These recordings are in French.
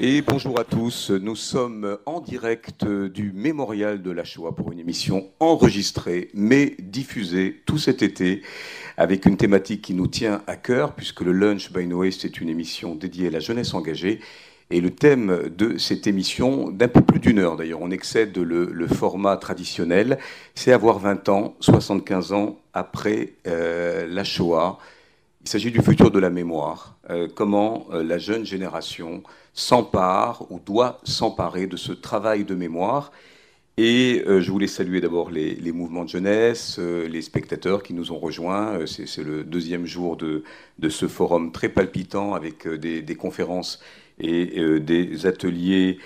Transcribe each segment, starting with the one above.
Et bonjour à tous, nous sommes en direct du Mémorial de la Shoah pour une émission enregistrée mais diffusée tout cet été avec une thématique qui nous tient à cœur puisque le Lunch by Noé c'est une émission dédiée à la jeunesse engagée et le thème de cette émission, d'un peu plus d'une heure d'ailleurs, on excède le, format traditionnel, c'est avoir 20 ans, 75 ans après euh, la Shoah. Il s'agit du futur de la mémoire, euh, comment euh, la jeune génération s'empare ou doit s'emparer de ce travail de mémoire. Et euh, je voulais saluer d'abord les, mouvements de jeunesse, les spectateurs qui nous ont rejoints. C'est le deuxième jour de, ce forum très palpitant avec des, conférences et des ateliers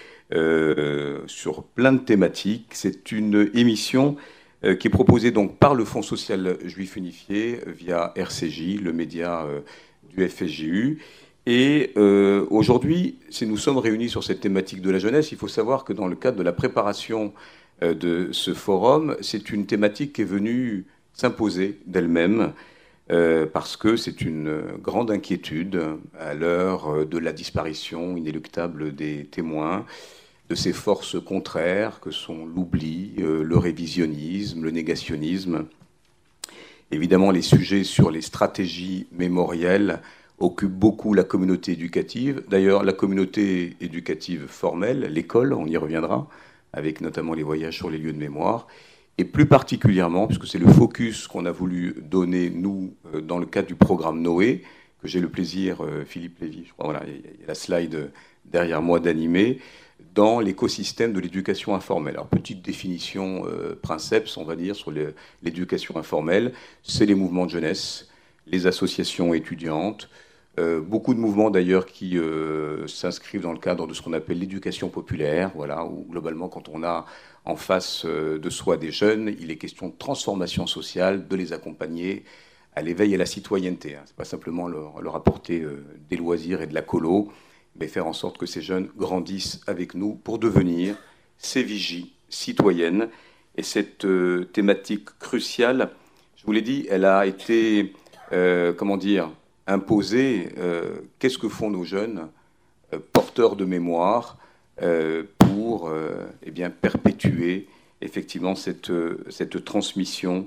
sur plein de thématiques. C'est une émission qui est proposée donc par le Fonds social juif unifié via RCJ, le média du FSJU. Et euh, aujourd'hui, si nous sommes réunis sur cette thématique de la jeunesse, il faut savoir que dans le cadre de la préparation euh, de ce forum, c'est une thématique qui est venue s'imposer d'elle-même, euh, parce que c'est une grande inquiétude à l'heure de la disparition inéluctable des témoins, de ces forces contraires que sont l'oubli, le révisionnisme, le négationnisme. Évidemment, les sujets sur les stratégies mémorielles occupe beaucoup la communauté éducative. D'ailleurs, la communauté éducative formelle, l'école, on y reviendra, avec notamment les voyages sur les lieux de mémoire, et plus particulièrement, puisque c'est le focus qu'on a voulu donner, nous, euh, dans le cadre du programme Noé, que j'ai le plaisir, euh, Philippe Lévy, je crois, voilà, il y a la slide derrière moi d'animer, dans l'écosystème de l'éducation informelle. Alors, petite définition euh, princeps, on va dire, sur l'éducation informelle, c'est les mouvements de jeunesse, les associations étudiantes, euh, beaucoup de mouvements d'ailleurs qui euh, s'inscrivent dans le cadre de ce qu'on appelle l'éducation populaire, voilà, où globalement quand on a en face euh, de soi des jeunes, il est question de transformation sociale, de les accompagner à l'éveil et à la citoyenneté. Hein. Ce n'est pas simplement leur, apporter des loisirs et de la colo, mais faire en sorte que ces jeunes grandissent avec nous pour devenir ces vigies citoyennes. Et cette thématique cruciale, je vous l'ai dit, elle a été, comment dire, imposer euh, qu'est-ce que font nos jeunes euh, porteurs de mémoire euh, pour eh bien, perpétuer effectivement cette, cette transmission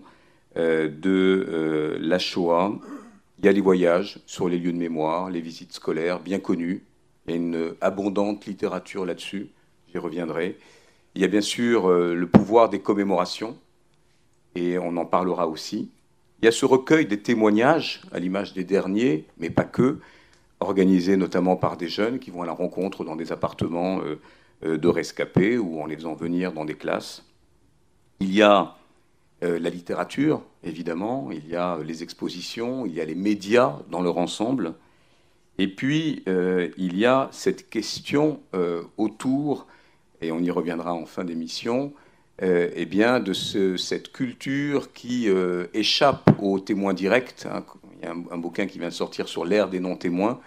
de la Shoah. Il y a les voyages sur les lieux de mémoire, les visites scolaires bien connues. Il y a une abondante littérature là-dessus, j'y reviendrai. Il y a bien sûr le pouvoir des commémorations, et on en parlera aussi. Il y a ce recueil des témoignages, à l'image des derniers, mais pas que, organisés notamment par des jeunes qui vont à la rencontre dans des appartements euh, euh, de rescapés ou en les faisant venir dans des classes. Il y a euh, la littérature, évidemment, il y a les expositions, il y a les médias dans leur ensemble. Et puis, il y a cette question autour, et on y reviendra en fin d'émission, euh, eh bien, de cette culture qui euh, échappe aux témoins directs. Hein. Il y a un, bouquin qui vient de sortir sur l'ère des non-témoins.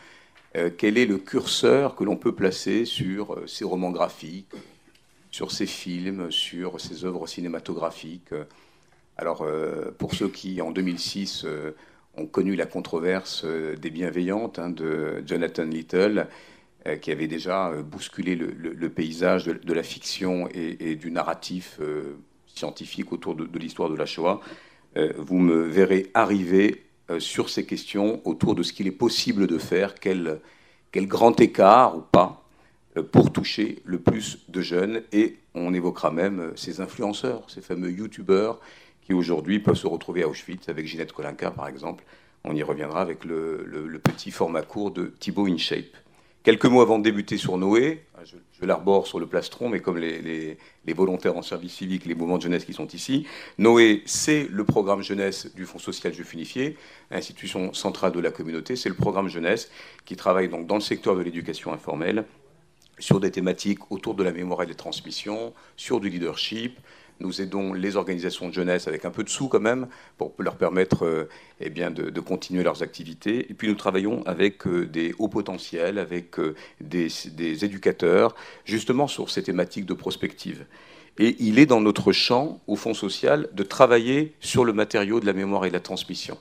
Euh, quel est le curseur que l'on peut placer sur ces romans graphiques, sur ces films, sur ces œuvres cinématographiques? Alors, pour ceux qui, en 2006, ont connu la controverse des bienveillantes hein, de Jonathan Little, euh, qui avait déjà euh, bousculé le, paysage de, la fiction et, du narratif euh, scientifique autour de, l'histoire de la Shoah, vous me verrez arriver sur ces questions autour de ce qu'il est possible de faire, quel, quel grand écart ou pas pour toucher le plus de jeunes. Et on évoquera même ces influenceurs, ces fameux youtubeurs qui aujourd'hui peuvent se retrouver à Auschwitz avec Ginette Kolinka par exemple. On y reviendra avec le, petit format court de Thibaut InShape. Quelques mots avant de débuter sur Noé. Je, je l'arbore sur le plastron, mais comme les, volontaires en service civique, les mouvements de jeunesse qui sont ici, Noé, c'est le programme jeunesse du Fonds social juif unifié, institution centrale de la communauté. C'est le programme jeunesse qui travaille donc dans le secteur de l'éducation informelle sur des thématiques autour de la mémoire et des transmissions, sur du leadership, Nous aidons les organisations de jeunesse avec un peu de sous quand même pour leur permettre euh, eh de, continuer leurs activités. Et puis nous travaillons avec euh, des hauts potentiels, avec euh, des, éducateurs, justement sur ces thématiques de prospective. Et il est dans notre champ, au Fonds social, de travailler sur le matériau de la mémoire et de la transmission.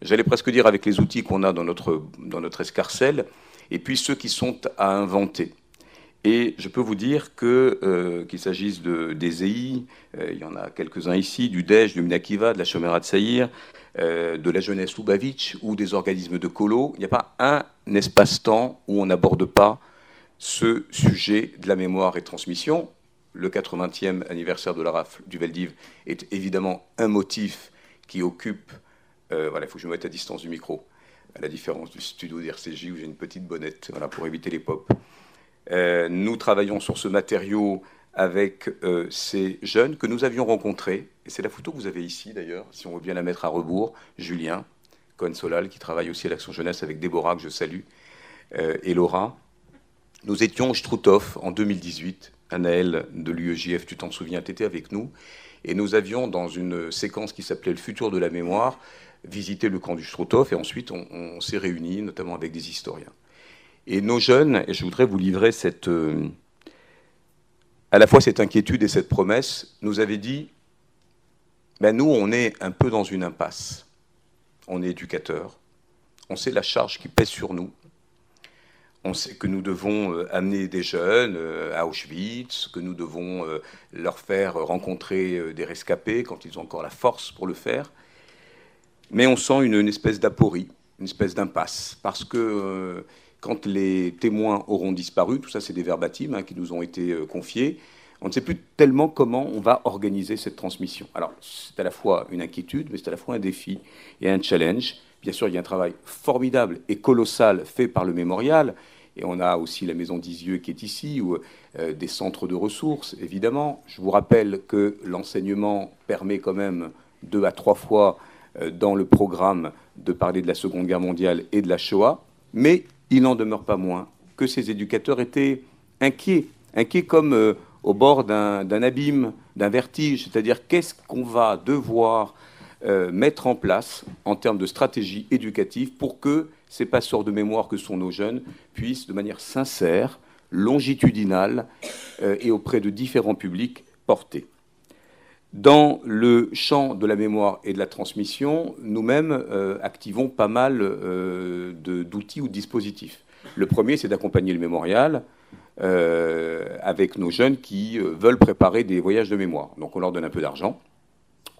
J'allais presque dire avec les outils qu'on a dans notre escarcelle, et puis ceux qui sont à inventer. Et je peux vous dire que euh, qu'il s'agisse de, des EI, euh, il y en a quelques-uns ici, du DEJ, du Minakiva, de la Chomera de Saïr, euh, de la jeunesse Lubavitch ou des organismes de colo, il n'y a pas un espace-temps où on n'aborde pas ce sujet de la mémoire et transmission. Le 80e anniversaire de la rafle du Veldiv est évidemment un motif qui occupe. voilà, il faut que je me mette à distance du micro, à la différence du studio d'RCJ où j'ai une petite bonnette voilà, pour éviter les pops. Euh, nous travaillons sur ce matériau avec euh, ces jeunes que nous avions rencontrés. Et c'est la photo que vous avez ici, d'ailleurs, si on veut bien la mettre à rebours. Julien Cohen-Solal, qui travaille aussi à l'Action Jeunesse avec Déborah, que je salue, euh, et Laura. Nous étions au Struthof en 2018. Anaël de l'UEJF, tu t'en souviens, tu étais avec nous. Et nous avions, dans une séquence qui s'appelait Le futur de la mémoire, visité le camp du Struthof. Et ensuite, on s'est réunis, notamment avec des historiens. Et nos jeunes, et je voudrais vous livrer euh, à la fois cette inquiétude et cette promesse, nous avaient dit, ben nous, on est un peu dans une impasse. On est éducateurs, on sait la charge qui pèse sur nous, on sait que nous devons euh, amener des jeunes euh, à Auschwitz, que nous devons leur faire rencontrer des rescapés quand ils ont encore la force pour le faire. Mais on sent une, espèce d'aporie, une espèce d'impasse, parce que quand les témoins auront disparu, tout ça c'est des verbatims hein, qui nous ont été euh, confiés, on ne sait plus tellement comment on va organiser cette transmission. Alors c'est à la fois une inquiétude, mais c'est à la fois un défi et un challenge. Bien sûr, il y a un travail formidable et colossal fait par le mémorial. Et on a aussi la maison d'Isieux qui est ici, ou euh, des centres de ressources, évidemment. Je vous rappelle que l'enseignement permet quand même deux à trois fois euh, dans le programme de parler de la Seconde Guerre mondiale et de la Shoah. Mais il n'en demeure pas moins que ces éducateurs étaient inquiets, inquiets comme euh, au bord d'un abîme, d'un vertige, c'est-à-dire qu'est-ce qu'on va devoir euh, mettre en place en termes de stratégie éducative pour que ces passeurs de mémoire que sont nos jeunes puissent, de manière sincère, longitudinale euh, et auprès de différents publics, porter? Dans le champ de la mémoire et de la transmission, nous-mêmes euh, activons pas mal euh, d'outils ou de dispositifs. Le premier, c'est d'accompagner le mémorial euh, avec nos jeunes qui veulent préparer des voyages de mémoire. Donc on leur donne un peu d'argent,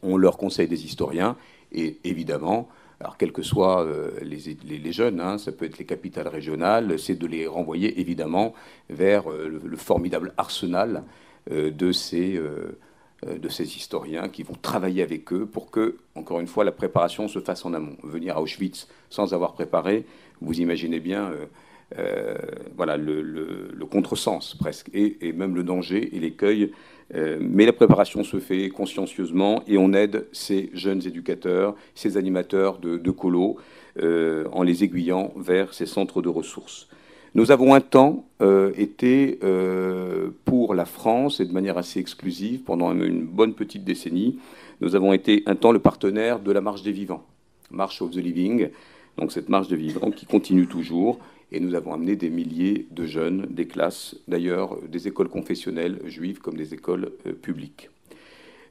on leur conseille des historiens, et évidemment, alors quels que soient les, jeunes, hein, ça peut être les capitales régionales, c'est de les renvoyer évidemment vers le, formidable arsenal de ces de ces historiens qui vont travailler avec eux pour que, encore une fois, la préparation se fasse en amont. Venir à Auschwitz sans avoir préparé, vous imaginez bien euh, euh, voilà, le, contresens presque, et, même le danger et l'écueil. mais la préparation se fait consciencieusement et on aide ces jeunes éducateurs, ces animateurs de, de colo, en les aiguillant vers ces centres de ressources. Nous avons un temps euh, été, euh, pour la France, et de manière assez exclusive, pendant une bonne petite décennie, nous avons été un temps le partenaire de la Marche des Vivants, March of the Living, donc cette Marche des Vivants qui continue toujours, et nous avons amené des milliers de jeunes, des classes, d'ailleurs des écoles confessionnelles juives comme des écoles euh, publiques.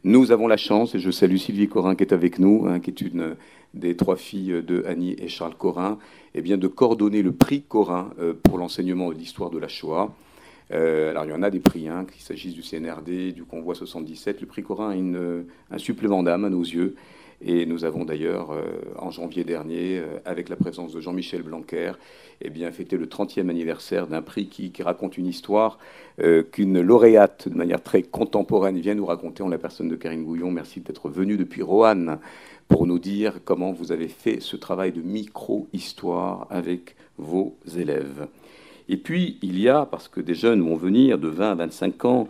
Nous avons la chance, et je salue Sylvie Corin qui est avec nous, hein, qui est une des trois filles de Annie et Charles Corin, eh bien, de coordonner le prix Corin euh, pour l'enseignement de l'histoire de la Shoah. Euh, alors il y en a des prix, hein, qu'il s'agisse du CNRD, du Convoi 77. Le prix Corin a un supplément d'âme à nos yeux. Et nous avons d'ailleurs, euh, en janvier dernier, euh, avec la présence de Jean-Michel Blanquer, eh bien, fêté le 30e anniversaire d'un prix qui, raconte une histoire euh, qu'une lauréate, de manière très contemporaine, vient nous raconter en la personne de Karine Gouillon. Merci d'être venue depuis Roanne pour nous dire comment vous avez fait ce travail de micro-histoire avec vos élèves. Et puis, il y a, parce que des jeunes vont venir de 20 à 25 ans,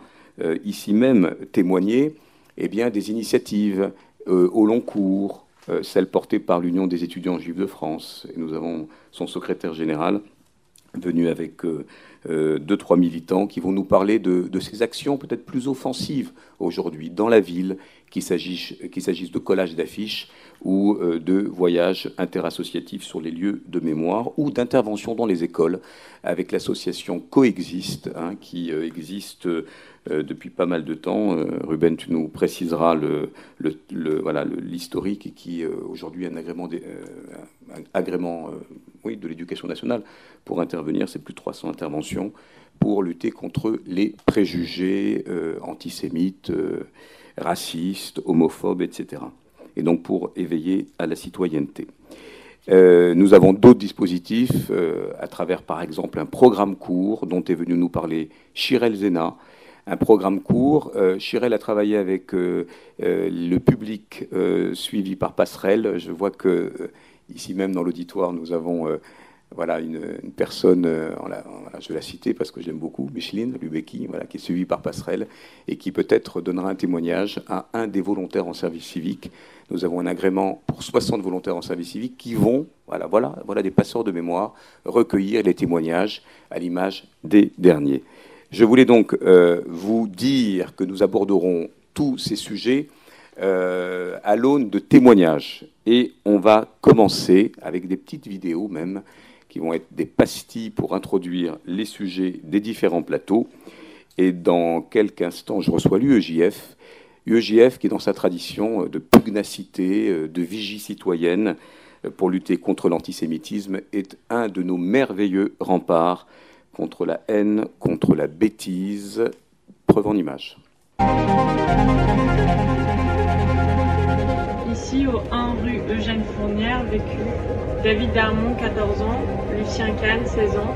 ici même témoigner, eh bien, des initiatives, euh, au long cours, euh, celle portée par l'Union des étudiants juifs de France, et nous avons son secrétaire général, venu avec deux, trois militants qui vont nous parler de, ces actions peut-être plus offensives aujourd'hui dans la ville, qu'il s'agisse de collage d'affiches ou euh, de voyages interassociatifs sur les lieux de mémoire ou d'intervention dans les écoles avec l'association Coexiste hein, qui euh, existe euh, depuis pas mal de temps. Ruben, tu nous préciseras l'historique le, et qui aujourd'hui un agrément, agrément oui, de l'éducation nationale pour intervenir. C'est plus de 300 interventions pour lutter contre les préjugés antisémites racistes, homophobes, etc. Et donc pour éveiller à la citoyenneté. Euh, nous avons d'autres dispositifs euh, à travers, par exemple, un programme court dont est venu nous parler Chirel Zena. Un programme court. Euh, Chirel a travaillé avec le public suivi par Passerelle. Je vois que ici même dans l'auditoire, nous avons voilà, une, personne, euh, je vais la citer parce que j'aime beaucoup, Micheline Lubecki, voilà, qui est suivie par Passerelle et qui peut-être donnera un témoignage à un des volontaires en service civique. Nous avons un agrément pour 60 volontaires en service civique qui vont, voilà, voilà, voilà des passeurs de mémoire, recueillir les témoignages à l'image des derniers. Je voulais donc euh, vous dire que nous aborderons tous ces sujets euh, à l'aune de témoignages. Et on va commencer avec des petites vidéos même qui vont être des pastilles pour introduire les sujets des différents plateaux. Et dans quelques instants, je reçois l'UEJF. UEJF qui, dans sa tradition de pugnacité, euh, de vigie citoyenne euh, pour lutter contre l'antisémitisme, est un de nos merveilleux remparts contre la haine, contre la bêtise. Preuve en image. Ici, au 1 rue Eugène Fournière, vécu David Darmon, 14 ans, Lucien Kahn, 16 ans,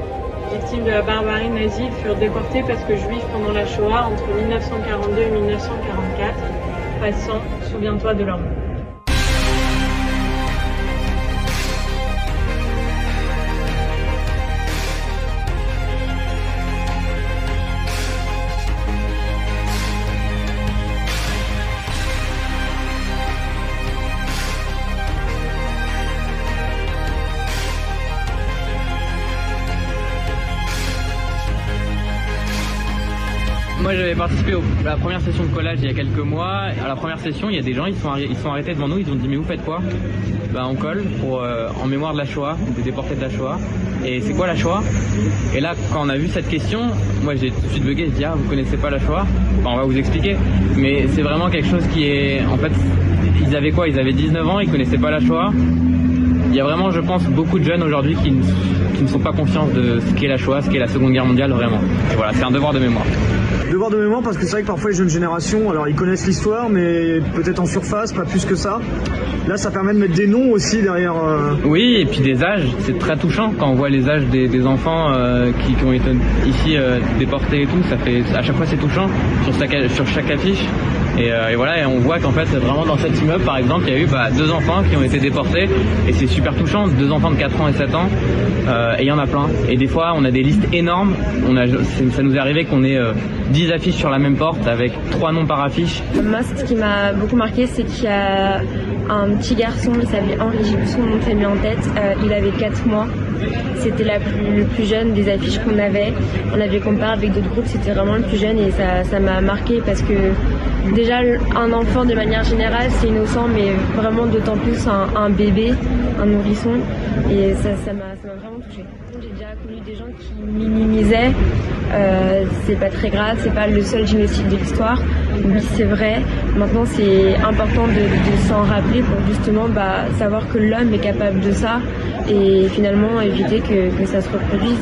victimes de la barbarie nazie, furent déportés parce que juifs pendant la Shoah entre 1942 et 1944. Passant, souviens-toi de leur nom. J'avais participé à la première session de collage il y a quelques mois. À la première session, il y a des gens, ils sont, ils sont arrêtés devant nous, ils ont dit mais vous faites quoi? Bah on colle pour, euh, en mémoire de la Shoah, des déportés de la Shoah. Et c'est quoi la Shoah? Et là quand on a vu cette question, moi j'ai tout de suite bugué, je dis ah vous connaissez pas la Shoah? Bah, On va vous expliquer. Mais c'est vraiment quelque chose qui est... En fait, ils avaient quoi? Ils avaient 19 ans, ils connaissaient pas la Shoah. Il y a vraiment, je pense, beaucoup de jeunes aujourd'hui qui, qui, ne sont pas conscients de ce qu'est la Shoah, ce qu'est la Seconde Guerre mondiale, vraiment. Et voilà, c'est un devoir de mémoire. Devoir de mémoire parce que c'est vrai que parfois les jeunes générations, alors ils connaissent l'histoire, mais peut-être en surface, pas plus que ça. Là, ça permet de mettre des noms aussi derrière. Euh, oui, et puis des âges, c'est très touchant quand on voit les âges des, enfants euh, qui, ont été ici euh, déportés et tout. Ça fait, à chaque fois, c'est touchant sur sur chaque affiche. Et, voilà, et on voit qu'en fait, vraiment dans cet immeuble, par exemple, il y a eu bah, deux enfants qui ont été déportés, et c'est super touchant, deux enfants de 4 ans et 7 ans, et il y en a plein. Et des fois, on a des listes énormes. On a, ça nous est arrivé qu'on ait 10 affiches sur la même porte avec trois noms par affiche. Moi, ce qui m'a beaucoup marqué, c'est qu'il y a un petit garçon, il s'appelait Henri, j'ai plus son nom de famille en tête, euh, il avait 4 mois. C'était le plus jeune des affiches qu'on avait. On avait comparé avec d'autres groupes, c'était vraiment le plus jeune et ça m'a marqué parce que déjà un enfant de manière générale c'est innocent mais vraiment d'autant plus un, bébé, un nourrisson et ça m'a vraiment touché. J'ai déjà connu des minimisaient euh, c'est pas très grave, c'est pas le seul génocide de l'histoire. Oui, c'est vrai. Maintenant, c'est important de, s'en rappeler pour justement bah, savoir que l'homme est capable de ça et finalement éviter que, ça se reproduise.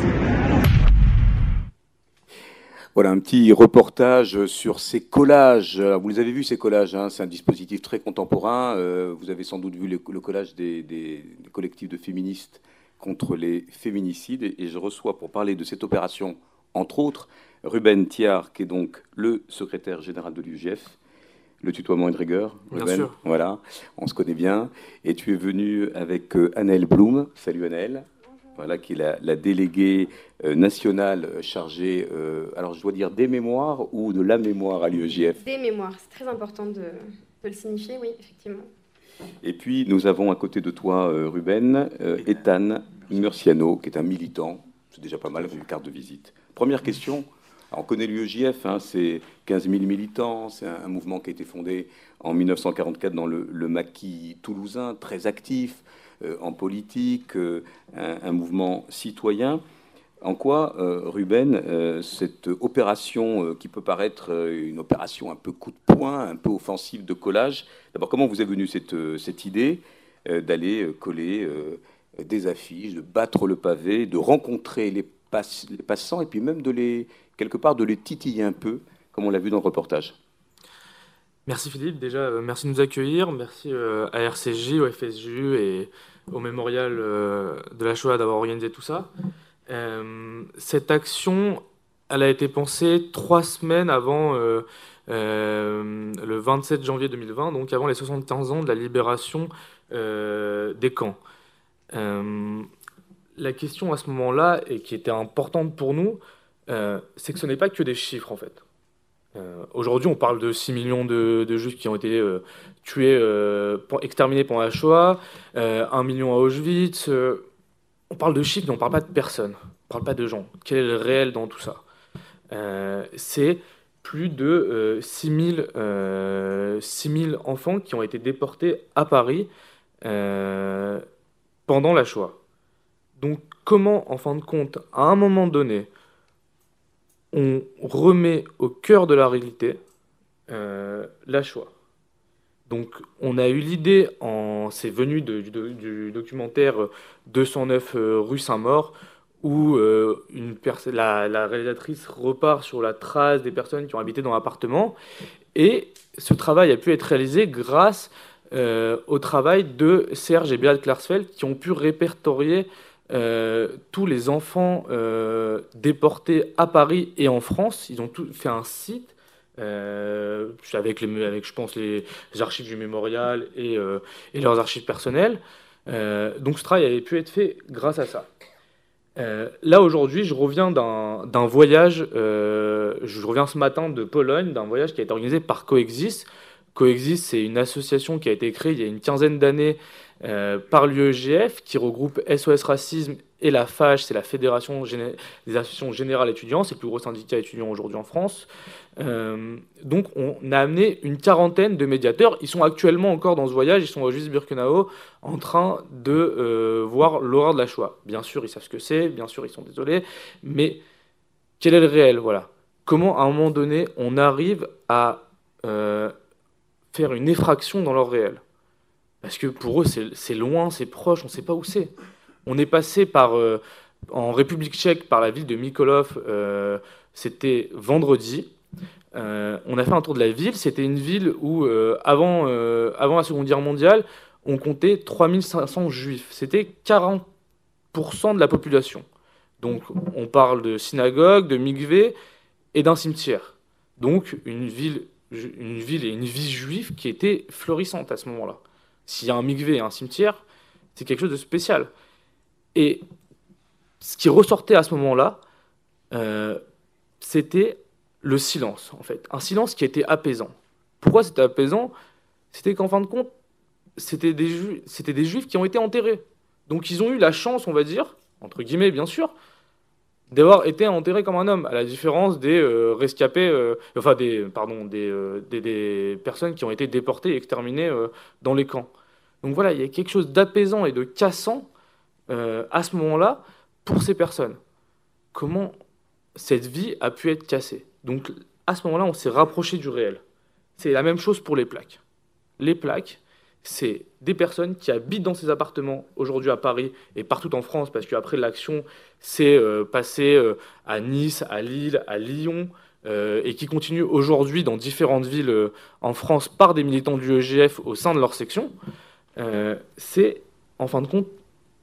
Voilà un petit reportage sur ces collages. vous les avez vus ces collages, hein. c'est un dispositif très contemporain. Euh, vous avez sans doute vu le, collage des, collectifs de féministes contre les féminicides. Et, je reçois pour parler de cette opération entre autres, Ruben Thiard, qui est donc le secrétaire général de l'UGF. Le tutoiement est de rigueur, Ruben. Voilà, on se connaît bien. Et tu es venu avec euh, Annelle Blum. Salut Annelle. Voilà, qui est la, déléguée euh, nationale chargée, euh, alors je dois dire des mémoires ou de la mémoire à l'UEJF Des mémoires, c'est très important de, le signifier, oui, effectivement. Et puis nous avons à côté de toi, Ruben, Ethan Murciano, qui est un militant C'est déjà pas mal, une carte de visite. Première question. on connaît l'UEJF, hein, c'est 15 000 militants, c'est un, mouvement qui a été fondé en 1944 dans le, maquis toulousain, très actif euh, en politique, euh, un, mouvement citoyen. En quoi, euh, Ruben, cette opération qui peut paraître une opération un peu coup de poing, un peu offensive de collage, d'abord comment vous est venue cette, cette idée d'aller coller des affiches, de battre le pavé, de rencontrer les, passants et puis même de les, quelque part, de les titiller un peu, comme on l'a vu dans le reportage. Merci Philippe, déjà euh, merci de nous accueillir, merci euh, à RCJ, au FSJU et au Mémorial euh, de la Shoah d'avoir organisé tout ça. cette action, elle a été pensée trois semaines avant le 27 janvier 2020, donc avant les 75 ans de la libération des camps. Euh, la question à ce moment-là, et qui était importante pour nous, euh, c'est que ce n'est pas que des chiffres en fait. Euh, aujourd'hui, on parle de 6 millions de, juifs qui ont été tués, exterminés pendant la Shoah, 1 million à Auschwitz. on parle de chiffres, mais on ne parle pas de personnes, on ne parle pas de gens. Quel est le réel dans tout ça? C'est plus de 6 000, enfants qui ont été déportés à Paris pendant la Shoah. Donc comment, en fin de compte, à un moment donné, on remet au cœur de la réalité euh, la Shoah? Donc, on a eu l'idée, c'est venu du, documentaire 209 euh, rue Saint-Maur, où euh, la, réalisatrice repart sur la trace des personnes qui ont habité dans l'appartement. Et ce travail a pu être réalisé grâce euh, au travail de Serge et Beat Klarsfeld qui ont pu répertorier euh, tous les enfants euh, déportés à Paris et en France. Ils ont tout fait un site avec, avec, je pense, les archives du mémorial et, et leurs archives personnelles. donc ce travail avait pu être fait grâce à ça. là aujourd'hui, je reviens d'un voyage, je reviens ce matin de Pologne, d'un voyage qui a été organisé par Coexist, Coexiste, c'est une association qui a été créée il y a une quinzaine d'années euh, par l'UEGF, qui regroupe SOS Racisme et la FAGE, c'est la Fédération des associations générales étudiants, c'est le plus gros syndicat étudiant aujourd'hui en France. Euh, donc on a amené une quarantaine de médiateurs. Ils sont actuellement encore dans ce voyage, ils sont au Juiz Birkenau en train de euh, voir l'horreur de la Shoah. Bien sûr, ils savent ce que c'est, bien sûr, ils sont désolés, mais quel est le réel? Voilà. Comment, à un moment donné, on arrive à faire une effraction dans leur réel. Parce que pour eux, c'est loin, c'est proche, on ne sait pas où c'est. On est passé par, euh, en République tchèque par la ville de Mikolov, euh, c'était vendredi. Euh, on a fait un tour de la ville. C'était une ville où, avant, avant la Seconde Guerre mondiale, on comptait 3500 juifs. C'était 40% de la population. Donc on parle de synagogue, de mikvé et d'un cimetière. Donc une ville une ville et une vie juive qui était florissante à ce moment-là. S'il y a un mikvé et un cimetière, c'est quelque chose de spécial. Et ce qui ressortait à ce moment-là, euh, c'était le silence, en fait. Un silence qui était apaisant. Pourquoi c'était apaisant? C'était qu'en fin de compte, c'était des, c'était des juifs qui ont été enterrés. Donc ils ont eu la chance, on va dire, entre guillemets bien sûr, d'avoir été enterré comme un homme, à la différence des euh, rescapés, euh, enfin des, pardon, euh, des, des, personnes qui ont été déportées et exterminées dans les camps. Donc voilà, il y a quelque chose d'apaisant et de cassant à ce moment-là pour ces personnes. Comment cette vie a pu être cassée? Donc à ce moment-là, on s'est rapproché du réel. C'est la même chose pour les plaques. Les plaques, c'est des personnes qui habitent dans ces appartements aujourd'hui à Paris et partout en France, parce qu'après l'action s'est euh, passée euh, à Nice, à Lille, à Lyon, euh, et qui continue aujourd'hui dans différentes villes en France par des militants du EGF au sein de leur section, c'est en fin de compte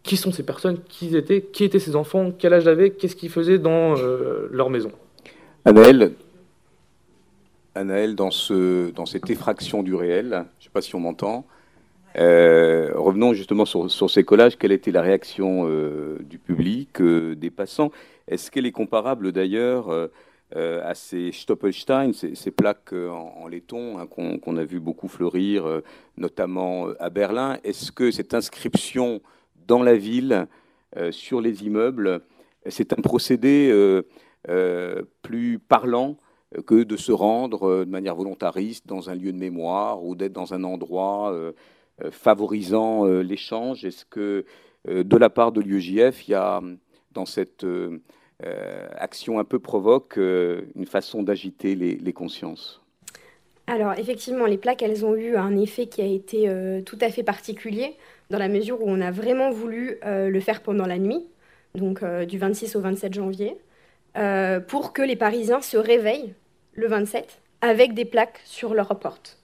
qui sont ces personnes, qui étaient, qui étaient ces enfants, quel âge avaient, qu'est-ce qu'ils faisaient dans leur maison. Anaël, Anaël dans, ce, dans cette effraction du réel, je ne sais pas si on m'entend, euh, revenons justement sur, ces collages. Quelle était la réaction euh, du public, euh, des passants? Est-ce qu'elle est comparable d'ailleurs à ces Stoppelstein, ces, plaques en, laiton hein, qu'on a vu beaucoup fleurir, notamment à Berlin? Est-ce que cette inscription dans la ville, sur les immeubles, c'est un procédé plus parlant que de se rendre de manière volontariste dans un lieu de mémoire ou d'être dans un endroit favorisant l'échange? Est-ce que de la part de l'UEJF, il y a dans cette action un peu provoque une façon d'agiter les consciences? Alors effectivement, les plaques, elles ont eu un effet qui a été euh, tout à fait particulier, dans la mesure où on a vraiment voulu euh, le faire pendant la nuit, donc euh, du 26 au 27 janvier, pour que les Parisiens se réveillent le 27 avec des plaques sur leur porte.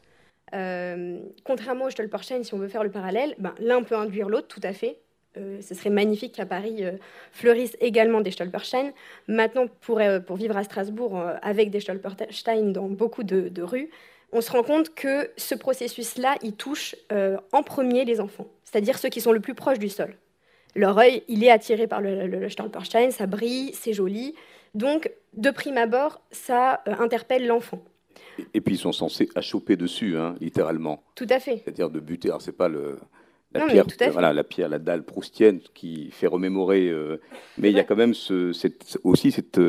Contrairement au Stolperstein, si on veut faire le parallèle, ben, l'un peut induire l'autre, tout à fait. ce serait magnifique qu'à Paris fleurissent également des Stolperstein. Maintenant, pour, vivre à Strasbourg avec des Stolperstein dans beaucoup de rues, on se rend compte que ce processus-là, il touche euh, en premier les enfants, c'est-à-dire ceux qui sont le plus proches du sol. Leur œil, il est attiré par le, Stolperstein, ça brille, c'est joli. Donc, de prime abord, ça euh, interpelle l'enfant. Et, puis, ils sont censés achoper dessus, hein, littéralement. Tout à fait. C'est-à-dire de buter. Alors, c'est pas le, la, pierre, voilà, la pierre, la dalle proustienne qui fait remémorer. Euh, mais il y a quand même ce, aussi cette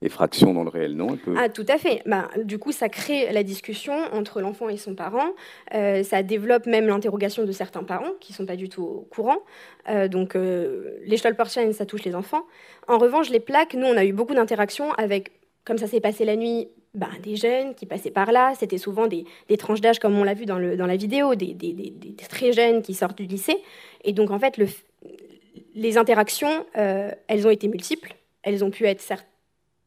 effraction dans le réel, non Ah, tout à fait. Bah, du coup, ça crée la discussion entre l'enfant et son parent. Euh, ça développe même l'interrogation de certains parents qui ne sont pas du tout au courant. Euh, donc, euh, les Stolperstein, ça touche les enfants. En revanche, les plaques, nous, on a eu beaucoup d'interactions avec, comme ça s'est passé la nuit, bah, des jeunes qui passaient par là. C'était souvent des, tranches d'âge, comme on l'a vu dans, la vidéo, des, très jeunes qui sortent du lycée. Et donc, en fait, le, les interactions, elles ont été multiples. Elles ont pu être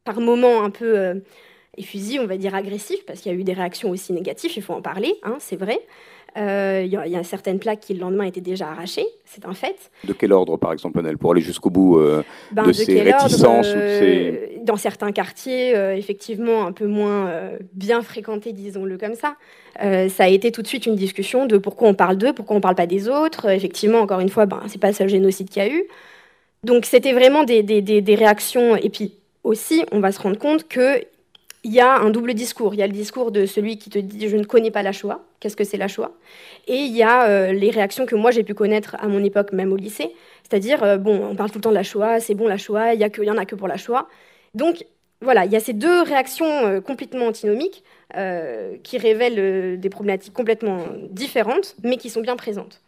par moments un peu euh, effusives, on va dire agressifs, parce qu'il y a eu des réactions aussi négatives, il faut en parler, hein, c'est vrai. Euh, il y, a certaines plaques qui le lendemain étaient déjà arrachées, c'est un fait. De quel ordre, par exemple, Nel, pour aller jusqu'au bout euh, ben, de, ces réticences Dans certains quartiers, effectivement, un peu moins bien fréquentés, disons-le comme ça, ça a été tout de suite une discussion de pourquoi on parle d'eux, pourquoi on ne parle pas des autres. Effectivement, encore une fois, ben, c'est pas le seul génocide qu'il y a eu. Donc c'était vraiment des, des, des réactions, et puis aussi, on va se rendre compte qu'il y a un double discours. Il y a le discours de celui qui te dit je ne connais pas la Shoah, qu'est-ce que c'est la Shoah? Et il y a euh, les réactions que moi j'ai pu connaître à mon époque, même au lycée, c'est-à-dire euh, bon, on parle tout le temps de la Shoah, c'est bon la Shoah, il y, y en a que pour la Shoah. Donc voilà, il y a ces deux réactions euh, complètement antinomiques qui révèlent des problématiques complètement différentes, mais qui sont bien présentes.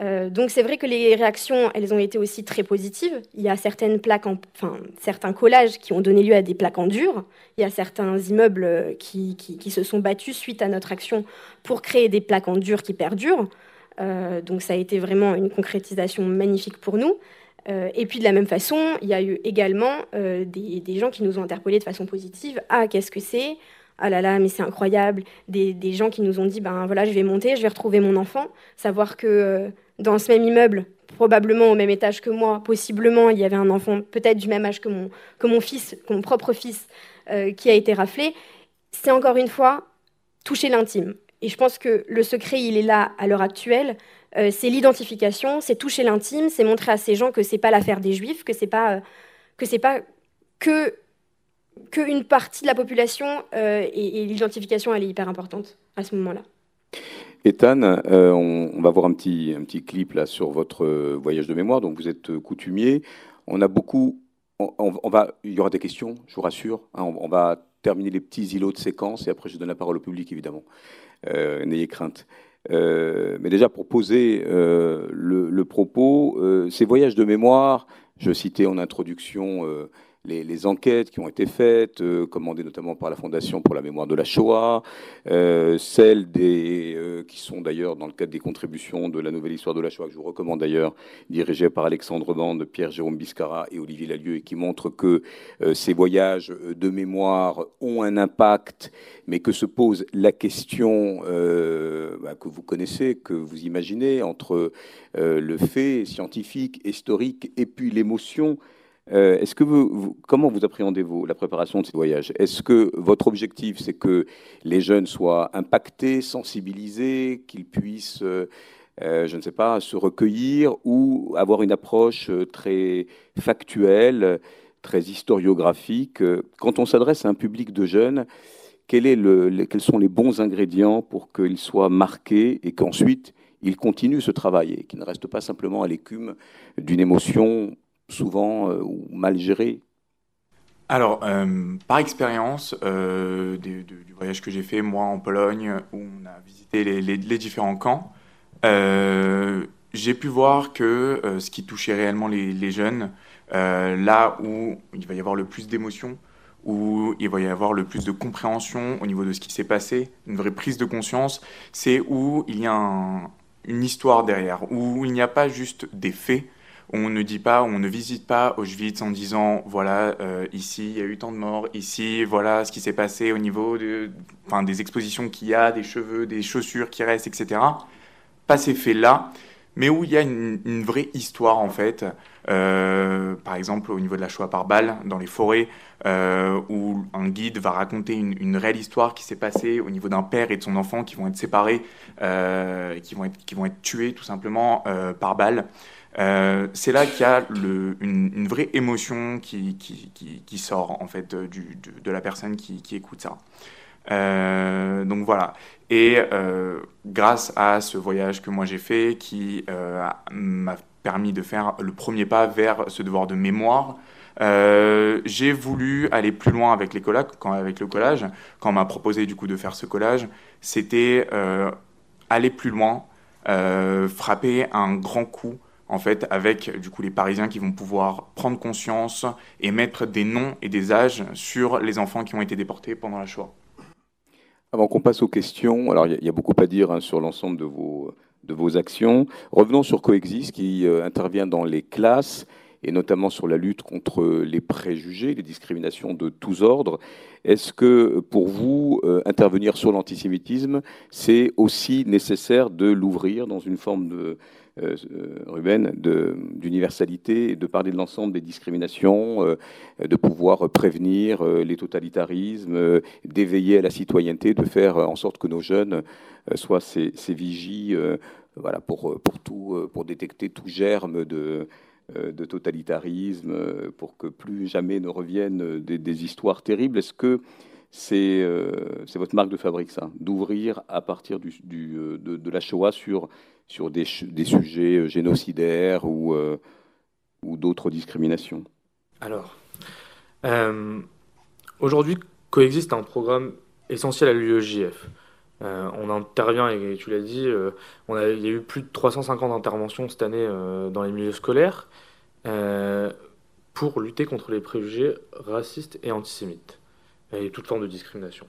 Euh, donc c'est vrai que les réactions, elles ont été aussi très positives. Il y a certaines plaques, enfin certains collages qui ont donné lieu à des plaques en dur. Il y a certains immeubles qui, se sont battus suite à notre action pour créer des plaques en dur qui perdurent. Euh, donc ça a été vraiment une concrétisation magnifique pour nous. Euh, et puis de la même façon, il y a eu également des, des, gens qui nous ont interpellés de façon positive. Ah, qu'est-ce que c'est? Ah là là, mais c'est incroyable. Des, des, gens qui nous ont dit, ben voilà, je vais monter, je vais retrouver mon enfant. Savoir que dans ce même immeuble, probablement au même étage que moi, possiblement, il y avait un enfant peut-être du même âge que mon, fils, que mon propre fils, euh, qui a été raflé, c'est encore une fois toucher l'intime. Et je pense que le secret, il est là à l'heure actuelle. Euh, c'est l'identification, c'est toucher l'intime, c'est montrer à ces gens que c'est pas l'affaire des juifs, que c'est pas euh, que c'est pas que qu'une partie de la population et l'identification, elle est hyper importante à ce moment-là. Ethan, euh, on, va voir un petit, un petit clip là sur votre euh, voyage de mémoire. Donc vous êtes euh, coutumier. On a beaucoup. On, va, il y aura des questions, je vous rassure. Hein. on, va terminer les petits îlots de séquence et après je donne la parole au public évidemment. N'ayez crainte. mais déjà pour poser le, propos, ces voyages de mémoire, je citais en introduction les, enquêtes qui ont été faites, euh, commandées notamment par la Fondation pour la mémoire de la Shoah, euh, celles euh, qui sont d'ailleurs dans le cadre des contributions de la nouvelle histoire de la Shoah, que je vous recommande d'ailleurs, dirigée par Alexandre Bande, Pierre-Jérôme Biscara et Olivier Lalieu, et qui montrent que ces voyages de mémoire ont un impact, mais que se pose la question bah, que vous connaissez, que vous imaginez, entre le fait scientifique, historique, et puis l'émotion. Euh, que vous, comment vous appréhendez-vous la préparation de ces voyages? Est-ce que votre objectif, c'est que les jeunes soient impactés, sensibilisés, qu'ils puissent, euh, euh, je ne sais pas, se recueillir ou avoir une approche très factuelle, très historiographique? Quand on s'adresse à un public de jeunes, quels sont les bons ingrédients pour qu'ils soient marqués et qu'ensuite ils continuent ce travail et qu'ils ne restent pas simplement à l'écume d'une émotion souvent ou mal gérés alors, par expérience du voyage que j'ai fait, moi en Pologne, où on a visité les, différents camps, j'ai pu voir que ce qui touchait réellement les jeunes, là où il va y avoir le plus d'émotions, où il va y avoir le plus de compréhension au niveau de ce qui s'est passé, une vraie prise de conscience, c'est où il y a une histoire derrière, où il n'y a pas juste des faits, on ne dit pas, on ne visite pas Auschwitz en disant voilà euh, ici il y a eu tant de morts, ici voilà ce qui s'est passé au niveau enfin, des expositions qu'il y a, des cheveux, des chaussures qui restent, etc. Pas ces faits là, mais où il y a une, vraie histoire en fait. Euh, par exemple, au niveau de la Shoah par balle, dans les forêts, euh, où un guide va raconter une, réelle histoire qui s'est passée au niveau d'un père et de son enfant qui vont être séparés, qui, vont être, qui vont être tués tout simplement par balle. C'est là qu'il y a une, vraie émotion qui, sort en fait du, de, la personne qui, écoute ça. donc voilà. Et euh, grâce à ce voyage que moi j'ai fait, qui euh, m'a permis de faire le premier pas vers ce devoir de mémoire, euh, j'ai voulu aller plus loin avec les quand, avec le collage. Quand on m'a proposé du coup de faire ce collage, c'était aller plus loin, frapper un grand coup en fait, avec du coup les Parisiens qui vont pouvoir prendre conscience et mettre des noms et des âges sur les enfants qui ont été déportés pendant la Shoah. Avant qu'on passe aux questions, alors il y, a beaucoup à dire hein, sur l'ensemble de vos, de vos actions. Revenons sur Coexist qui euh, intervient dans les classes et notamment sur la lutte contre les préjugés, les discriminations de tous ordres. Est-ce que pour vous, euh, intervenir sur l'antisémitisme, c'est aussi nécessaire de l'ouvrir dans une forme de, euh, Ruben, d'universalité, de, parler de l'ensemble des discriminations, euh, de pouvoir prévenir euh, les totalitarismes, d'éveiller à la citoyenneté, de faire en sorte que nos jeunes soient ces, vigies voilà, pour, pour, tout, pour détecter tout germe de, de totalitarisme, pour que plus jamais ne reviennent des, histoires terribles. Est-ce que c'est votre marque de fabrique, ça, d'ouvrir à partir du, de, la Shoah sur des, sujets euh, génocidaires ou, euh, d'autres discriminations Alors, euh, aujourd'hui, coexiste un programme essentiel à l'UEJF. on intervient, et tu l'as dit, on il y a eu plus de 350 interventions cette année dans les milieux scolaires pour lutter contre les préjugés racistes et antisémites et toute forme de discrimination.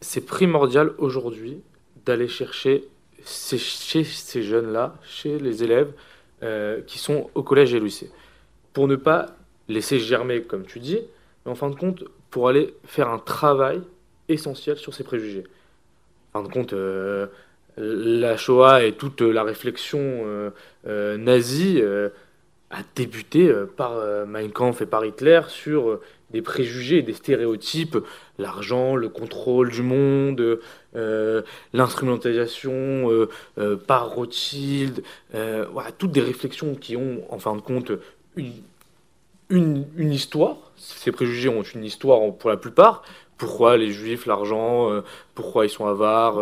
C'est primordial aujourd'hui d'aller chercher chez ces jeunes-là, chez les élèves euh, qui sont au collège et au lycée. Pour ne pas laisser germer, comme tu dis, mais en fin de compte, pour aller faire un travail essentiel sur ces préjugés. En fin de compte, euh, la Shoah et toute la réflexion euh, nazie a débuté par Mein Kampf et par Hitler sur des préjugés, des stéréotypes, l'argent, le contrôle du monde, euh, l'instrumentalisation euh, euh, par Rothschild, voilà, toutes des réflexions qui ont en fin de compte une, une, histoire. Ces préjugés ont une histoire pour la plupart. Pourquoi les juifs, l'argent, pourquoi ils sont avares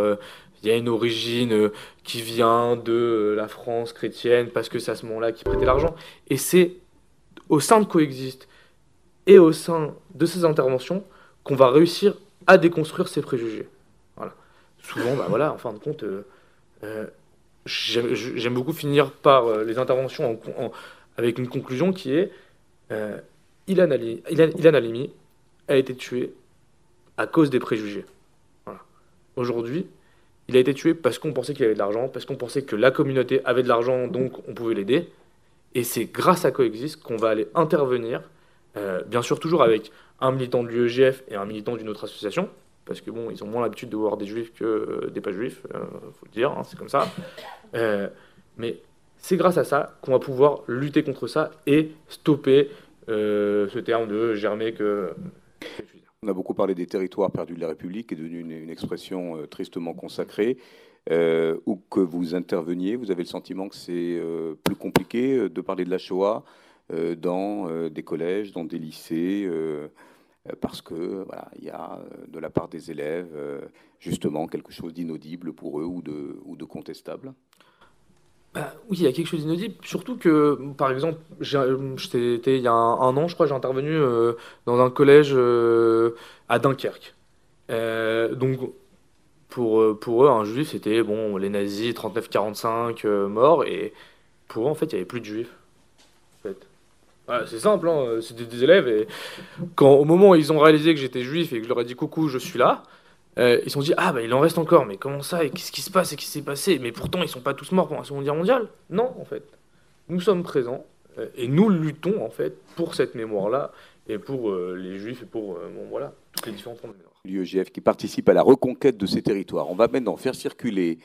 il y a une origine qui vient de la France chrétienne parce que c'est à ce moment-là qu'ils prêtaient l'argent. Et c'est au sein de Coexiste et au sein de ces interventions qu'on va réussir à déconstruire ces préjugés. Voilà. Souvent, bah voilà, en fin de compte, euh, euh, j'aime beaucoup finir par euh, les interventions avec une conclusion qui est Ilan, Ali, Ilan, Halimi a été tué à cause des préjugés. Aujourd'hui, il a été tué parce qu'on pensait qu'il avait de l'argent, parce qu'on pensait que la communauté avait de l'argent, donc on pouvait l'aider. Et c'est grâce à Coexist qu'on va aller intervenir euh, bien sûr, toujours avec un militant de l'UEGF et un militant d'une autre association, parce que bon, ils ont moins l'habitude de voir des juifs que euh, des pas juifs, euh, faut le dire, hein, c'est comme ça. mais c'est grâce à ça qu'on va pouvoir lutter contre ça et stopper ce terme de germer que. On a beaucoup parlé des territoires perdus de la République, qui est devenu une, expression tristement consacrée. où que vous interveniez, vous avez le sentiment que c'est plus compliqué de parler de la Shoah, euh, dans euh, des collèges, dans des lycées, euh, parce que voilà, il y a de la part des élèves justement quelque chose d'inaudible pour eux ou de, contestable. Bah, oui, il y a quelque chose d'inaudible. Surtout que, par exemple, j'étais il y a un, an, je crois, j'ai intervenu euh, dans un collège euh, à Dunkerque. Euh, donc, pour, pour eux, un juif, c'était bon, les nazis, 39-45 morts, et pour eux, en fait, il n'y avait plus de juifs. C'est simple, hein, c'était des élèves, et quand, au moment où ils ont réalisé que j'étais juif et que je leur ai dit coucou, je suis là, euh, ils se sont dit ah bah il en reste encore mais comment ça et qu'est-ce qui se passe et qu'est-ce qui s'est passé? Mais pourtant ils sont pas tous morts pendant la Seconde Guerre mondiale. Non en fait. Nous sommes présents euh, et nous luttons en fait pour cette mémoire là et pour euh, les juifs et pour bon, voilà toutes les différentes formes de mémoire. l'UEGF qui participe à la reconquête de ces territoires. On va maintenant faire circuler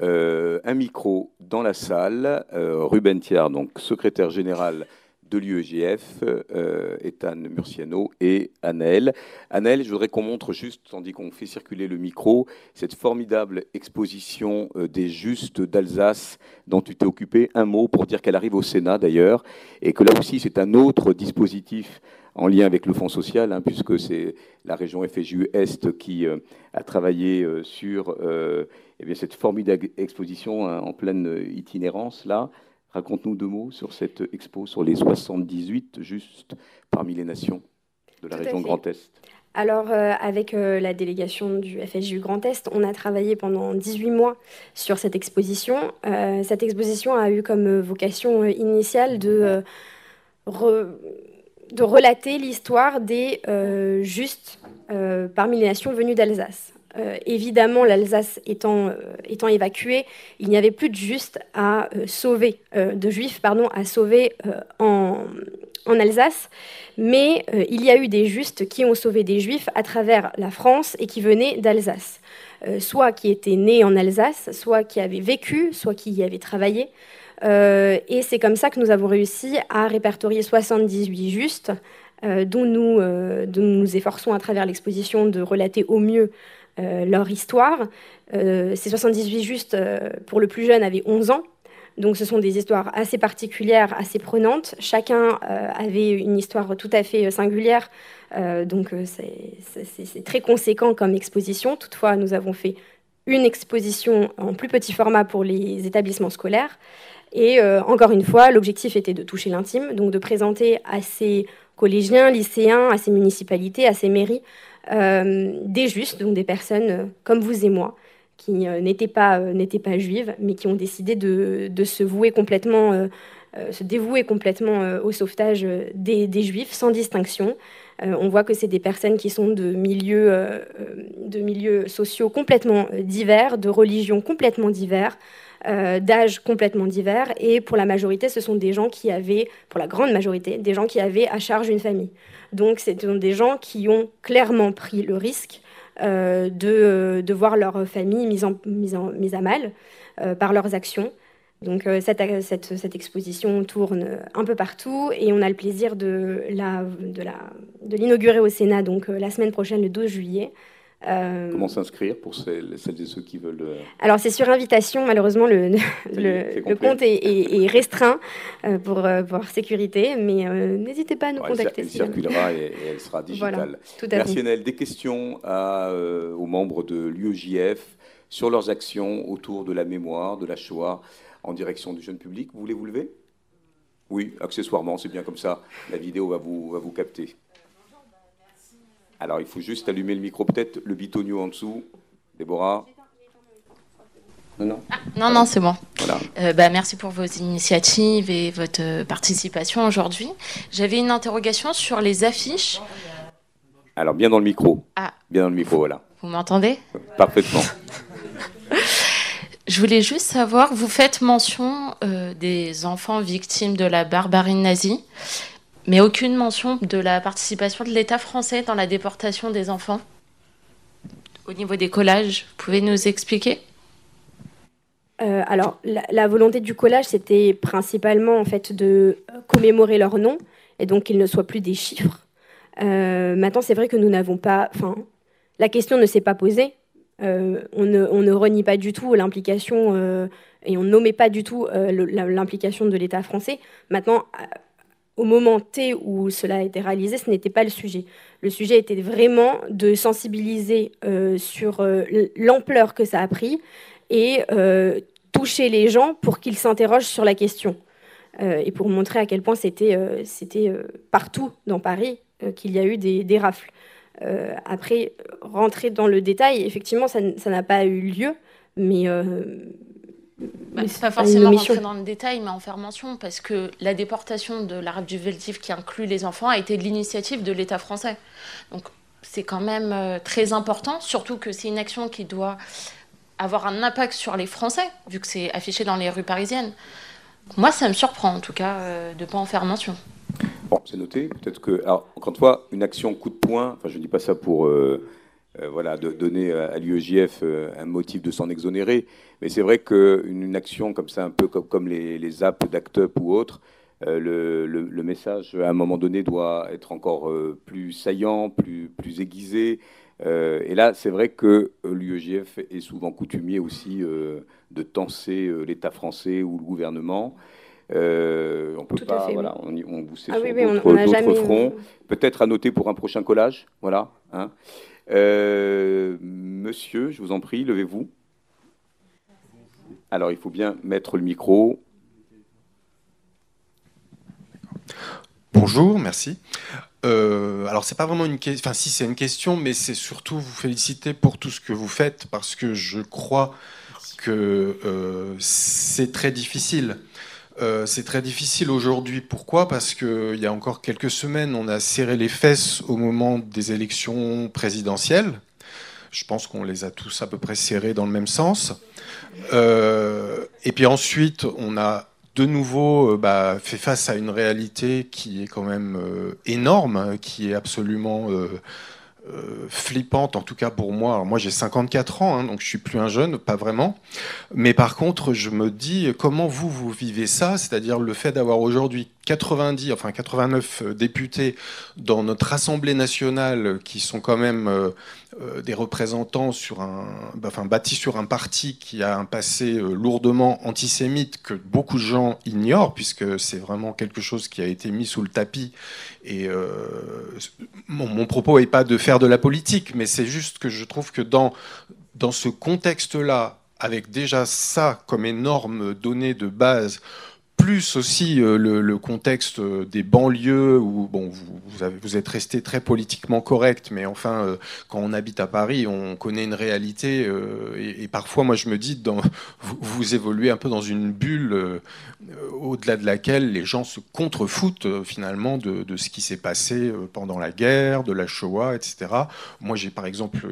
un micro dans la salle Ruben Thiard donc secrétaire général de l'UEGF, euh, Ethan Murciano et Anaël. Anaël, je voudrais qu'on montre juste, tandis qu'on fait circuler le micro, cette formidable exposition euh, des Justes d'Alsace dont tu t'es occupé. Un mot pour dire qu'elle arrive au Sénat d'ailleurs, et que là aussi c'est un autre dispositif en lien avec le Fonds social, hein, puisque c'est la région FSU Est qui euh, a travaillé sur eh bien, cette formidable exposition hein, en pleine itinérance là. Raconte-nous deux mots sur cette expo, sur les 78 juste parmi les nations de la région Grand Est. Alors, euh, avec euh, la délégation du FSJU Grand Est, on a travaillé pendant 18 mois sur cette exposition. Euh, cette exposition a eu comme vocation initiale de, de relater l'histoire des justes parmi les nations venues d'Alsace. Euh, évidemment, l'Alsace étant, euh, étant évacuée, il n'y avait plus de justes à euh, sauver, de juifs pardon, à sauver en, Alsace, mais il y a eu des justes qui ont sauvé des juifs à travers la France et qui venaient d'Alsace, soit qui étaient nés en Alsace, soit qui avaient vécu, soit qui y avaient travaillé. et c'est comme ça que nous avons réussi à répertorier 78 justes, dont, nous, nous efforçons à travers l'exposition de relater au mieux leur histoire. Euh, ces 78 justes, euh, pour le plus jeune, avaient 11 ans. Donc ce sont des histoires assez particulières, assez prenantes. Chacun avait une histoire tout à fait singulière. donc c'est très conséquent comme exposition. Toutefois, nous avons fait une exposition en plus petit format pour les établissements scolaires. Et encore une fois, l'objectif était de toucher l'intime, donc de présenter à ces collégiens, lycéens, à ces municipalités, à ces mairies, euh, des justes, donc des personnes euh, comme vous et moi, qui euh, n'étaient pas, pas juives, mais qui ont décidé de, de se vouer complètement, se dévouer complètement au sauvetage des, des, juifs, sans distinction. on voit que c'est des personnes qui sont de milieux, de milieux sociaux complètement divers, de religions complètement divers, d'âges complètement divers. Et pour la majorité, ce sont des gens qui avaient, pour la grande majorité, des gens qui avaient à charge une famille. Donc, ce sont des gens qui ont clairement pris le risque euh, de, de, voir leur famille mise, mise, mise à mal euh, par leurs actions. Donc cette, cette, cette, exposition tourne un peu partout et on a le plaisir de l'inaugurer de de au Sénat donc, la semaine prochaine, le 12 juillet. Euh, Comment s'inscrire pour celles, et ceux qui veulent euh, Alors c'est sur invitation, malheureusement le, le, compte est, restreint euh, pour, pour, sécurité, mais n'hésitez pas à nous contacter. Elle, circulera et, elle sera digitale. Merci Nel. Des questions à, aux membres de l'UEJF sur leurs actions autour de la mémoire, de la Shoah, en direction du jeune public. Vous voulez vous lever? Oui, accessoirement, c'est bien comme ça. La vidéo va vous, va vous capter. Alors, il faut juste allumer le micro, peut-être le bitonio en dessous. Déborah non, non. Ah, non, non, c'est bon. Voilà. Euh, bah, merci pour vos initiatives et votre euh, participation aujourd'hui. J'avais une interrogation sur les affiches. Alors, bien dans le micro. Ah. Bien dans le micro, voilà. Vous m'entendez? Parfaitement. Je voulais juste savoir, vous faites mention euh, des enfants victimes de la barbarie nazie mais aucune mention de la participation de l'État français dans la déportation des enfants au niveau des collages. Vous pouvez nous expliquer? Euh, alors, la, volonté du collage, c'était principalement en fait de commémorer leur nom et donc qu'ils ne soient plus des chiffres. Euh, maintenant, c'est vrai que nous n'avons pas, enfin, la question ne s'est pas posée. Euh, on, ne, on, ne, renie pas du tout l'implication et on nommait pas du tout l'implication de l'État français. Maintenant, au moment T où cela a été réalisé, ce n'était pas le sujet. Le sujet était vraiment de sensibiliser euh, sur euh, l'ampleur que ça a pris et euh, toucher les gens pour qu'ils s'interrogent sur la question. et pour montrer à quel point c'était partout dans Paris qu'il y a eu des, rafles. après, rentrer dans le détail, effectivement, ça n'a pas eu lieu, mais bah, pas forcément rentrer dans le détail, mais en faire mention, parce que la déportation de l'arabe du Veltif, qui inclut les enfants, a été de l'initiative de l'État français. Donc c'est quand même euh, très important, surtout que c'est une action qui doit avoir un impact sur les Français, vu que c'est affiché dans les rues parisiennes. Moi, ça me surprend en tout cas euh, de ne pas en faire mention. Bon, c'est noté. Peut-être que, alors, encore une fois, une action coup de poing, enfin, je ne dis pas ça pour. Euh, euh, voilà, de donner à l'UEJF euh, un motif de s'en exonérer. Mais c'est vrai qu'une action comme ça, un peu comme, comme les, les apps d'ActUp ou autres, euh, le, le, message, à un moment donné, doit être encore plus saillant, plus, plus aiguisé. et là, c'est vrai que l'UEJF est souvent coutumier aussi de tenser l'État français ou le gouvernement. Euh, on peut pas, voilà, on, on vous ah sur d'autres fronts. Peut-être à noter pour un prochain collage, voilà. Hein. Euh, monsieur, je vous en prie, levez-vous. Alors, il faut bien mettre le micro. Bonjour, merci. Euh, alors c'est pas vraiment une question, enfin si c'est une question, mais c'est surtout vous féliciter pour tout ce que vous faites parce que je crois que euh, c'est très difficile euh, c'est très difficile aujourd'hui. Pourquoi? Parce qu'il y a encore quelques semaines, on a serré les fesses au moment des élections présidentielles. Je pense qu'on les a tous à peu près serrés dans le même sens. Euh, et puis ensuite, on a de nouveau euh, bah, fait face à une réalité qui est quand même énorme, hein, qui est absolument euh, flippante, en tout cas pour moi. Alors moi j'ai 54 ans, hein, donc je suis plus un jeune, pas vraiment. Mais par contre, je me dis comment vous, vous vivez ça, c'est-à-dire le fait d'avoir aujourd'hui 90, enfin 89 euh, députés dans notre Assemblée nationale qui sont quand même euh, euh, des représentants sur un, bah, enfin bâtis sur un parti qui a un passé lourdement antisémite que beaucoup de gens ignorent puisque c'est vraiment quelque chose qui a été mis sous le tapis. Et mon, mon, propos n'est pas de faire de la politique, mais c'est juste que je trouve que dans dans ce contexte-là, avec déjà ça comme énorme donnée de base plus aussi euh, le, contexte euh, des banlieues où bon, vous, êtes resté très politiquement correct, mais enfin, euh, quand on habite à Paris, on connaît une réalité. et, parfois, moi, je me dis, vous, évoluez un peu dans une bulle au-delà de laquelle les gens se contrefoutent finalement de, de ce qui s'est passé pendant la guerre, de la Shoah, etc. Moi, j'ai par exemple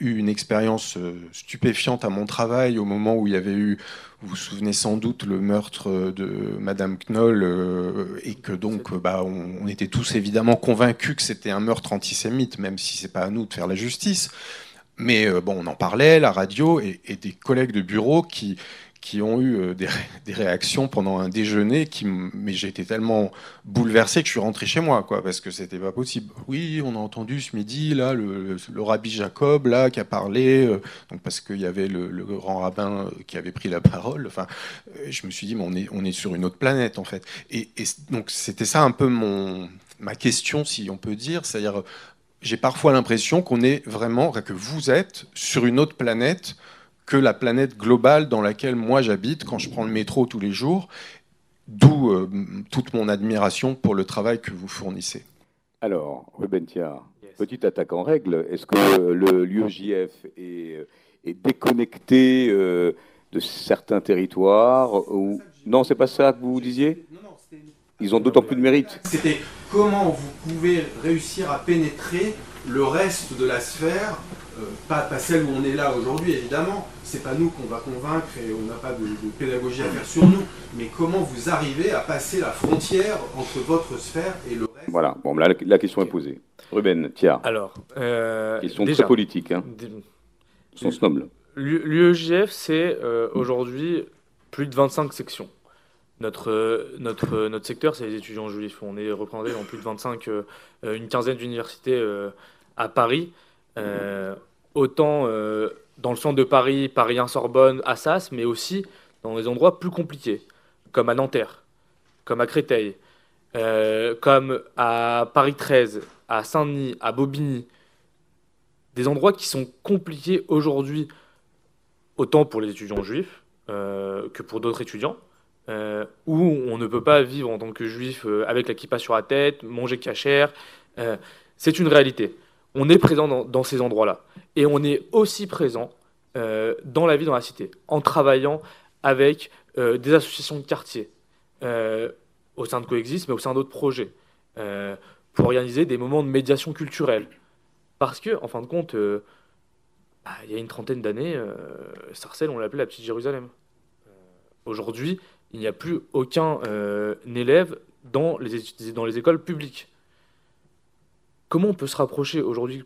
eu une expérience stupéfiante à mon travail au moment où il y avait eu vous vous souvenez sans doute le meurtre de Madame Knoll euh, et que donc bah, on, était tous évidemment convaincus que c'était un meurtre antisémite, même si c'est pas à nous de faire la justice. Mais euh, bon, on en parlait, la radio et, et des collègues de bureau qui, qui ont eu euh, des, réactions pendant un déjeuner, mais j'ai été tellement bouleversé que je suis rentré chez moi, parce que c'était pas possible. Oui, on a entendu ce midi là le, rabbi Jacob là qui a parlé, euh, parce qu'il y avait le, grand rabbin euh, qui avait pris la parole. Enfin, je me suis dit, on est sur une autre planète en fait. Et, donc c'était ça un peu ma question, si on peut dire, c'est-à-dire j'ai parfois l'impression qu'on est vraiment que vous êtes sur une autre planète que la planète globale dans laquelle moi j'habite quand je prends le métro tous les jours, d'où euh, toute mon admiration pour le travail que vous fournissez. Alors, Ruben Thiard, petite attaque en règle, est-ce que le l'UEJF est, euh, est, déconnecté euh, de certains territoires ou... Non, c'est pas ça que vous disiez Ils ont d'autant plus de mérite. C'était comment vous pouvez réussir à pénétrer le reste de la sphère euh, pas, celle où on est là aujourd'hui, évidemment, c'est pas nous qu'on va convaincre et on n'a pas de, pédagogie à faire sur nous, mais comment vous arrivez à passer la frontière entre votre sphère et le reste Voilà, bon, là, la, question est posée. Ruben, tiens. Alors, euh, question très politique, hein. sens noble. L'UEJF, c'est euh, aujourd'hui plus de 25 sections. Notre, notre, notre secteur, c'est les étudiants juifs. On est représenté dans plus de 25, une quinzaine d'universités à Paris. Euh, autant euh, dans le centre de Paris, Paris 1 Sorbonne, Assas, mais aussi dans des endroits plus compliqués, comme à Nanterre, comme à Créteil, euh, comme à Paris 13, à Saint-Denis, à Bobigny. Des endroits qui sont compliqués aujourd'hui, autant pour les étudiants juifs que pour d'autres étudiants, où on ne peut pas vivre en tant que juif avec la kippa sur la tête, manger cachère. c'est une réalité. On est présent dans, ces endroits-là. Et on est aussi présent dans la vie dans la cité, en travaillant avec des associations de quartier, au sein de Coexiste, mais au sein d'autres projets, pour organiser des moments de médiation culturelle. Parce que, en fin de compte, euh, bah, il y a une trentaine d'années, euh, Sarcelles, on l'appelait la petite Jérusalem. Euh, aujourd'hui, il n'y a plus aucun élève dans les écoles publiques. Comment on peut se rapprocher aujourd'hui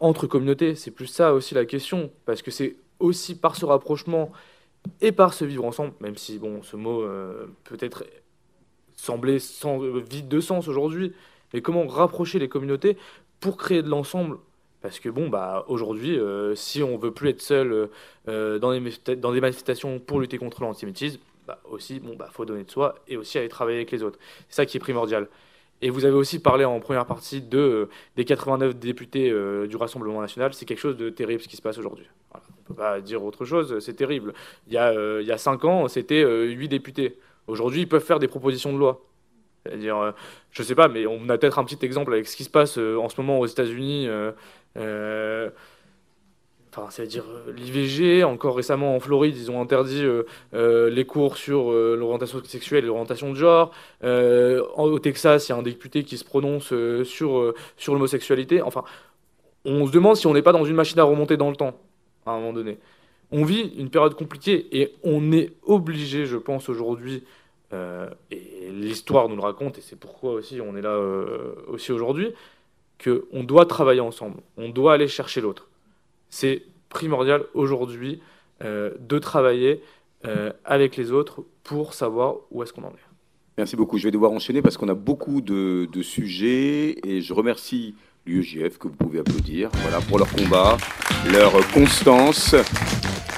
entre communautés C'est plus ça aussi la question, parce que c'est aussi par ce rapprochement et par ce vivre ensemble, même si bon, ce mot peut-être semblait sans, vide de sens aujourd'hui, mais comment rapprocher les communautés pour créer de l'ensemble? Parce que bon, bah, aujourd'hui, euh, si on veut plus être seul euh, dans, des, dans des manifestations pour lutter contre l'antisémitisme, bah, aussi, bon, bah, faut donner de soi et aussi aller travailler avec les autres. C'est ça qui est primordial. Et vous avez aussi parlé en première partie de, euh, des 89 députés du Rassemblement national. C'est quelque chose de terrible ce qui se passe aujourd'hui. on ne peut pas dire autre chose, c'est terrible. Il y, a, il y a 5 ans, c'était 8 députés. Aujourd'hui, ils peuvent faire des propositions de loi. C'est-à-dire, euh, je sais pas, mais on a peut-être un petit exemple avec ce qui se passe euh, en ce moment aux États-Unis. Euh, enfin, c'est-à-dire l'IVG, encore récemment en Floride, ils ont interdit les cours sur l'orientation sexuelle et l'orientation de genre. au Texas, il y a un député qui se prononce sur, sur l'homosexualité. Enfin, on se demande si on n'est pas dans une machine à remonter dans le temps, à un moment donné. On vit une période compliquée et on est obligé, je pense, aujourd'hui, euh, et l'histoire nous le raconte, et c'est pourquoi aussi on est là euh, aussi aujourd'hui, qu'on doit travailler ensemble, on doit aller chercher l'autre. C'est primordial aujourd'hui euh, de travailler avec les autres pour savoir où est-ce qu'on en est. Merci beaucoup. Je vais devoir enchaîner parce qu'on a beaucoup de, de sujets et je remercie l'UEJF que vous pouvez applaudir voilà, pour leur combat, leur constance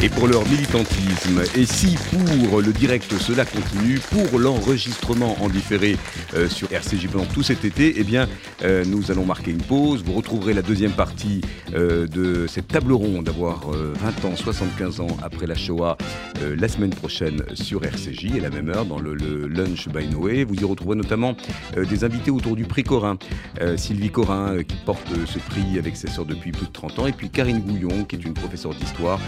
et pour leur militantisme. Et si pour le direct cela continue, pour l'enregistrement en différé euh, sur RCJ pendant tout cet été, eh bien, euh, nous allons marquer une pause. Vous retrouverez la deuxième partie euh, de cette table ronde d'avoir 20 ans, 75 ans après la Shoah la semaine prochaine sur RCJ et la même heure dans le, Lunch by Noé. Vous y retrouverez notamment des invités autour du prix Corin. Sylvie Corin qui porte ce prix avec ses sœurs depuis plus de 30 ans et puis Karine Gouillon qui est une professeure d'histoire,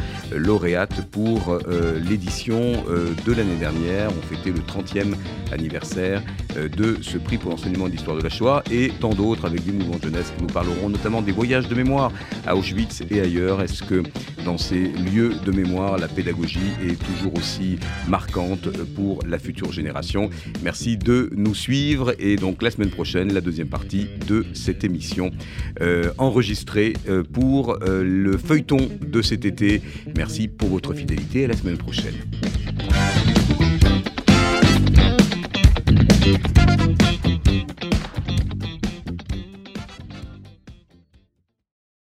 pour euh, l'édition euh, de l'année dernière. On fêtait le 30e anniversaire euh, de ce prix pour l'enseignement d'histoire de la Shoah et tant d'autres avec des mouvements jeunesse qui nous parleront notamment des voyages de mémoire à Auschwitz et ailleurs. Est-ce que dans ces lieux de mémoire, la pédagogie est toujours aussi marquante pour la future génération? Merci de nous suivre et donc la semaine prochaine, la deuxième partie de cette émission enregistrée pour le feuilleton de cet été. Merci pour votre fidélité. À la semaine prochaine.